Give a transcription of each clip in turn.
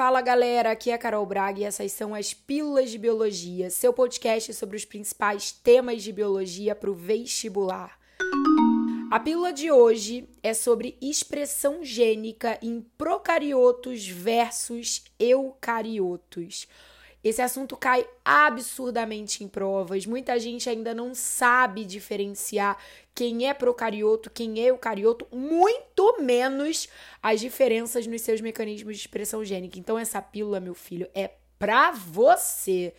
fala galera, aqui é a Carol Braga e essas são as Pílulas de Biologia, seu podcast sobre os principais temas de biologia para o vestibular. A pílula de hoje é sobre expressão gênica em procariotos versus eucariotos. Esse assunto cai absurdamente em provas. Muita gente ainda não sabe diferenciar quem é procarioto, quem é eucarioto, muito menos as diferenças nos seus mecanismos de expressão gênica. Então, essa pílula, meu filho, é pra você.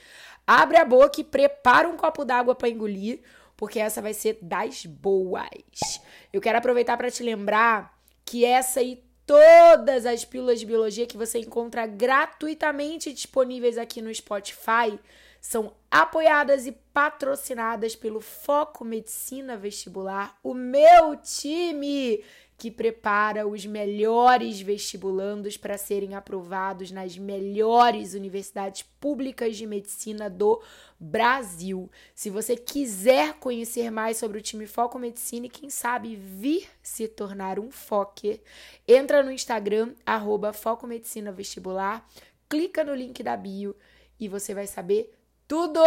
Abre a boca e prepara um copo d'água para engolir, porque essa vai ser das boas. Eu quero aproveitar para te lembrar que essa e todas as pílulas de biologia que você encontra gratuitamente disponíveis aqui no Spotify são apoiadas e patrocinadas pelo Foco Medicina Vestibular, o meu time que prepara os melhores vestibulandos para serem aprovados nas melhores universidades públicas de medicina do Brasil. Se você quiser conhecer mais sobre o time Foco Medicina e quem sabe vir se tornar um Focker, entra no Instagram arroba Foco Medicina Vestibular, clica no link da bio e você vai saber tudo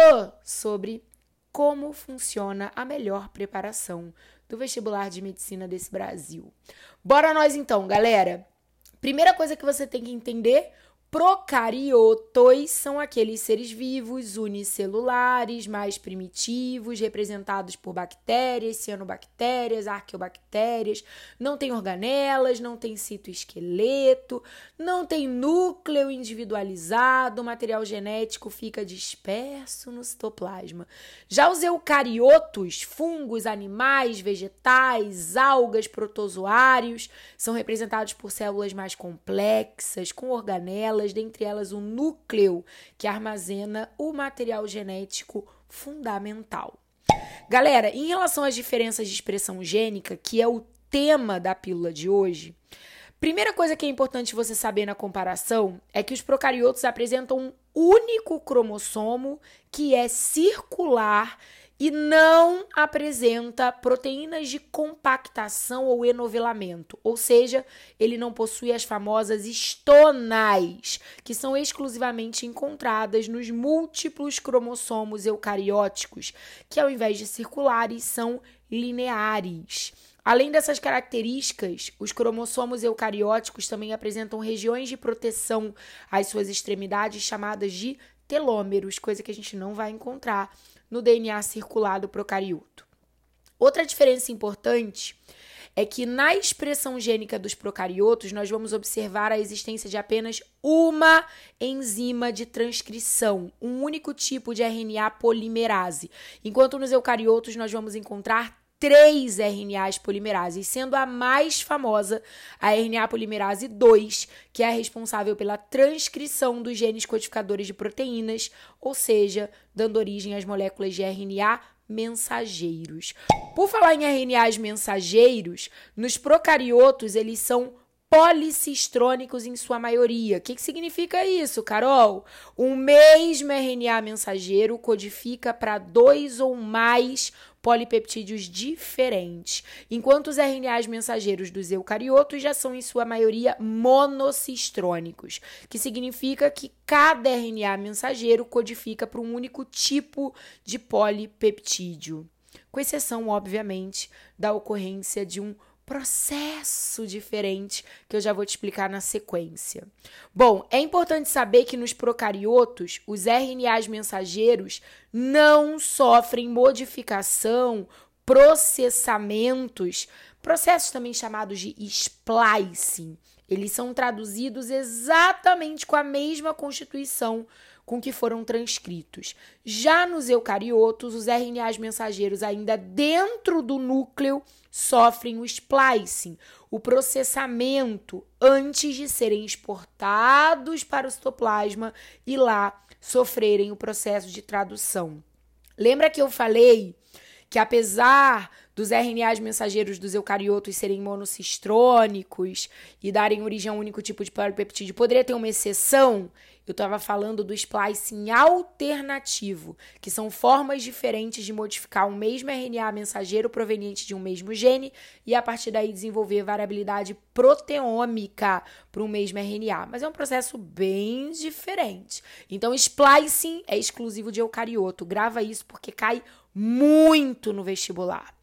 sobre como funciona a melhor preparação do vestibular de medicina desse Brasil. Bora nós então, galera. Primeira coisa que você tem que entender Procariotos são aqueles seres vivos unicelulares, mais primitivos, representados por bactérias, cianobactérias, arqueobactérias, não tem organelas, não tem citoesqueleto, não tem núcleo individualizado, o material genético fica disperso no citoplasma. Já os eucariotos, fungos, animais, vegetais, algas, protozoários, são representados por células mais complexas, com organelas dentre elas o núcleo, que armazena o material genético fundamental. Galera, em relação às diferenças de expressão gênica, que é o tema da pílula de hoje, primeira coisa que é importante você saber na comparação é que os procariotos apresentam um único cromossomo que é circular e não apresenta proteínas de compactação ou enovelamento, ou seja, ele não possui as famosas estonais, que são exclusivamente encontradas nos múltiplos cromossomos eucarióticos, que ao invés de circulares são lineares. Além dessas características, os cromossomos eucarióticos também apresentam regiões de proteção às suas extremidades chamadas de telômeros, coisa que a gente não vai encontrar no DNA circular do procarioto. Outra diferença importante é que na expressão gênica dos procariotos nós vamos observar a existência de apenas uma enzima de transcrição, um único tipo de RNA polimerase, enquanto nos eucariotos nós vamos encontrar três RNAs polimerases, sendo a mais famosa a RNA polimerase 2, que é responsável pela transcrição dos genes codificadores de proteínas, ou seja, dando origem às moléculas de RNA mensageiros. Por falar em RNAs mensageiros, nos procariotos eles são policistrônicos em sua maioria. O que, que significa isso, Carol? O mesmo RNA mensageiro codifica para dois ou mais polipeptídeos diferentes, enquanto os RNAs mensageiros dos eucariotos já são, em sua maioria, monocistrônicos, que significa que cada RNA mensageiro codifica para um único tipo de polipeptídeo, com exceção, obviamente, da ocorrência de um processo diferente que eu já vou te explicar na sequência. Bom, é importante saber que nos procariotos, os RNAs mensageiros não sofrem modificação, processamentos, processos também chamados de splicing. Eles são traduzidos exatamente com a mesma constituição com que foram transcritos. Já nos eucariotos, os RNAs mensageiros ainda dentro do núcleo sofrem o splicing, o processamento antes de serem exportados para o citoplasma e lá sofrerem o processo de tradução. Lembra que eu falei que apesar dos RNAs mensageiros dos eucariotos serem monocistrônicos e darem origem a um único tipo de polipeptídeo, poderia ter uma exceção? Eu estava falando do splicing alternativo, que são formas diferentes de modificar um mesmo RNA mensageiro proveniente de um mesmo gene e a partir daí desenvolver variabilidade proteômica para um mesmo RNA. Mas é um processo bem diferente. Então, splicing é exclusivo de eucarioto. Grava isso porque cai muito no vestibular.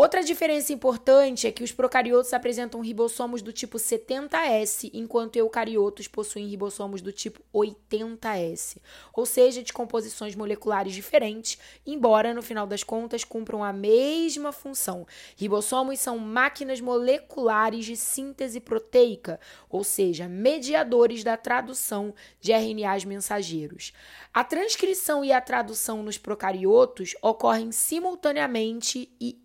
Outra diferença importante é que os procariotos apresentam ribossomos do tipo 70S, enquanto eucariotos possuem ribossomos do tipo 80S, ou seja, de composições moleculares diferentes, embora no final das contas cumpram a mesma função. Ribossomos são máquinas moleculares de síntese proteica, ou seja, mediadores da tradução de RNAs mensageiros. A transcrição e a tradução nos procariotos ocorrem simultaneamente e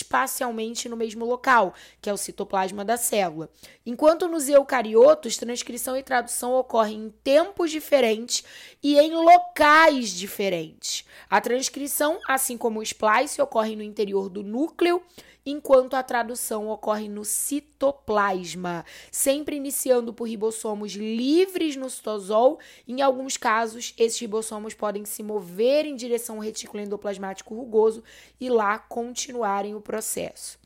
espacialmente no mesmo local, que é o citoplasma da célula. Enquanto nos eucariotos, transcrição e tradução ocorrem em tempos diferentes e em locais diferentes. A transcrição, assim como o splice, ocorre no interior do núcleo enquanto a tradução ocorre no citoplasma, sempre iniciando por ribossomos livres no citosol. Em alguns casos, esses ribossomos podem se mover em direção ao retículo endoplasmático rugoso e lá continuarem o processo.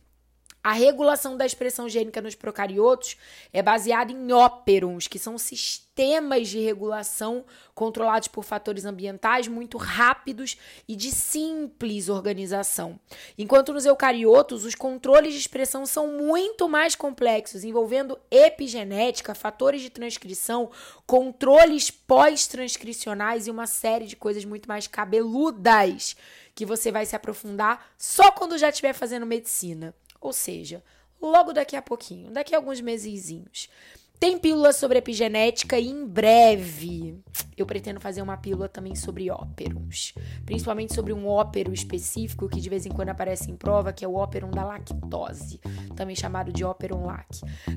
A regulação da expressão gênica nos procariotos é baseada em óperons, que são sistemas de regulação controlados por fatores ambientais muito rápidos e de simples organização. Enquanto nos eucariotos, os controles de expressão são muito mais complexos, envolvendo epigenética, fatores de transcrição, controles pós-transcricionais e uma série de coisas muito mais cabeludas que você vai se aprofundar só quando já estiver fazendo medicina. Ou seja, logo daqui a pouquinho, daqui a alguns mesezinhos. Tem pílula sobre epigenética e em breve eu pretendo fazer uma pílula também sobre óperons. Principalmente sobre um ópero específico que de vez em quando aparece em prova, que é o óperon da lactose, também chamado de óperon lac.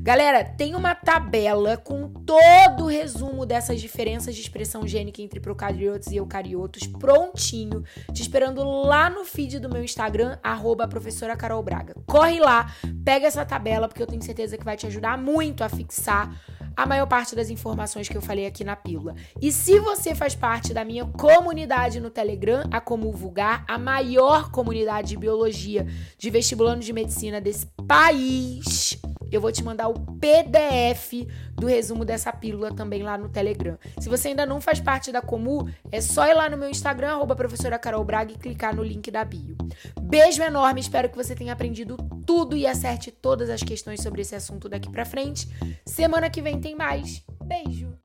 Galera, tem uma tabela com todo o resumo dessas diferenças de expressão gênica entre procariotos e eucariotos prontinho, te esperando lá no feed do meu Instagram, arroba professora Carol Braga. Corre lá, pega essa tabela, porque eu tenho certeza que vai te ajudar muito a fixar a maior parte das informações que eu falei aqui na pílula. E se você faz parte da minha comunidade no Telegram, a Como Vulgar, a maior comunidade de biologia de vestibulando de medicina desse país, eu vou te mandar o PDF do resumo dessa pílula também lá no Telegram. Se você ainda não faz parte da Comu, é só ir lá no meu Instagram, arroba professora Carol Braga, e clicar no link da bio. Beijo enorme, espero que você tenha aprendido tudo e acerte todas as questões sobre esse assunto daqui pra frente. Semana que vem tem mais. Beijo!